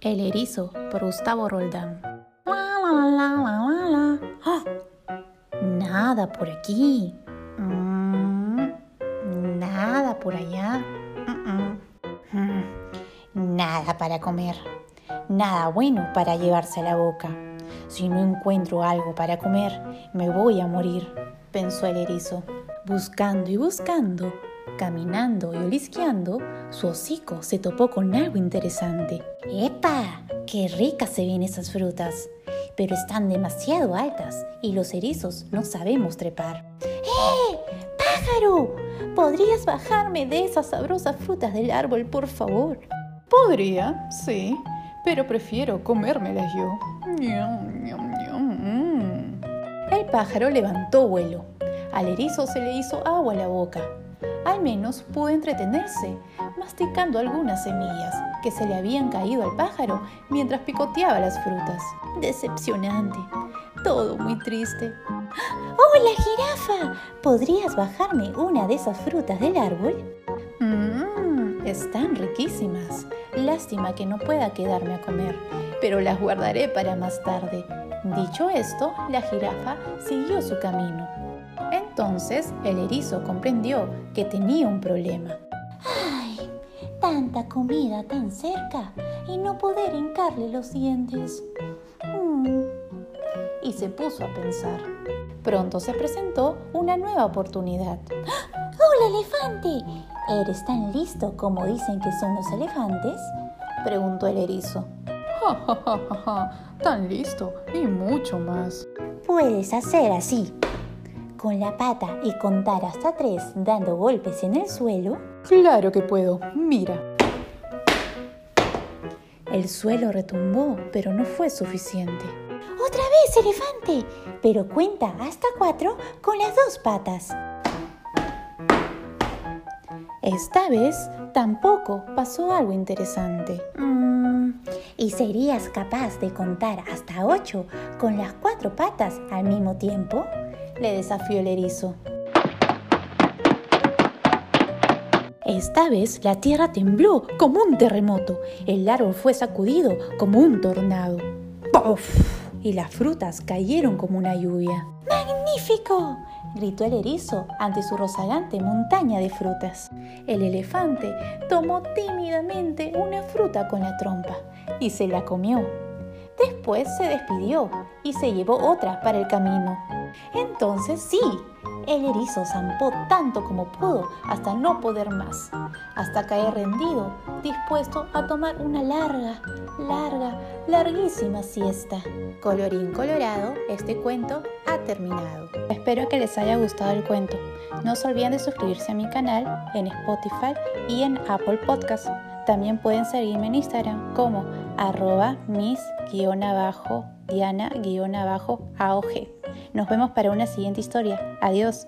El erizo por Gustavo Roldán. ¡Ah! Nada por aquí. Mm, nada por allá. Mm. Mm, Nada para comer. Nada bueno para llevarse a la boca. Si no encuentro algo para comer, me voy a morir, pensó el erizo. Buscando y buscando, caminando y olisqueando, su hocico se topó con algo interesante. ¡Epa! ¡Qué ricas se ven esas frutas! Pero están demasiado altas y los erizos no sabemos trepar. ¡Eh! ¡Pájaro! ¿Podrías bajarme de esas sabrosas frutas del árbol, por favor? Podría, sí, pero prefiero comérmelas yo. Mm. El pájaro levantó vuelo. Al erizo se le hizo agua a la boca. Al menos pudo entretenerse, masticando algunas semillas que se le habían caído al pájaro mientras picoteaba las frutas. Decepcionante. Todo muy triste. ¡Hola, jirafa! ¿Podrías bajarme una de esas frutas del árbol? Mmm, están riquísimas. Lástima que no pueda quedarme a comer, pero las guardaré para más tarde. Dicho esto, la jirafa siguió su camino. Entonces el erizo comprendió que tenía un problema. ¡Ay! Tanta comida tan cerca y no poder hincarle los dientes. Mm. Y se puso a pensar. Pronto se presentó una nueva oportunidad. ¡Ah! ¡Hola, elefante! ¿Eres tan listo como dicen que son los elefantes? Preguntó el erizo. Ja, ja, ja, ja, ja. Tan listo y mucho más. Puedes hacer así, con la pata y contar hasta tres dando golpes en el suelo. Claro que puedo. Mira. El suelo retumbó, pero no fue suficiente. ¡Otra vez, elefante! Pero cuenta hasta cuatro con las dos patas. Esta vez tampoco pasó algo interesante. Mm, ¿Y serías capaz de contar hasta ocho con las cuatro patas al mismo tiempo? Le desafió el erizo. Esta vez la tierra tembló como un terremoto. El árbol fue sacudido como un tornado. ¡Puf! Y las frutas cayeron como una lluvia. ¡Magnífico! gritó el erizo ante su rozagante montaña de frutas. El elefante tomó tímidamente una fruta con la trompa y se la comió. Después se despidió y se llevó otra para el camino. Entonces sí, el erizo zampó tanto como pudo hasta no poder más, hasta caer rendido, dispuesto a tomar una larga, larga, larguísima siesta. Colorín colorado, este cuento ha terminado. Espero que les haya gustado el cuento. No se olviden de suscribirse a mi canal en Spotify y en Apple Podcast. También pueden seguirme en Instagram como arroba mis-diana-aog. Nos vemos para una siguiente historia. Adiós.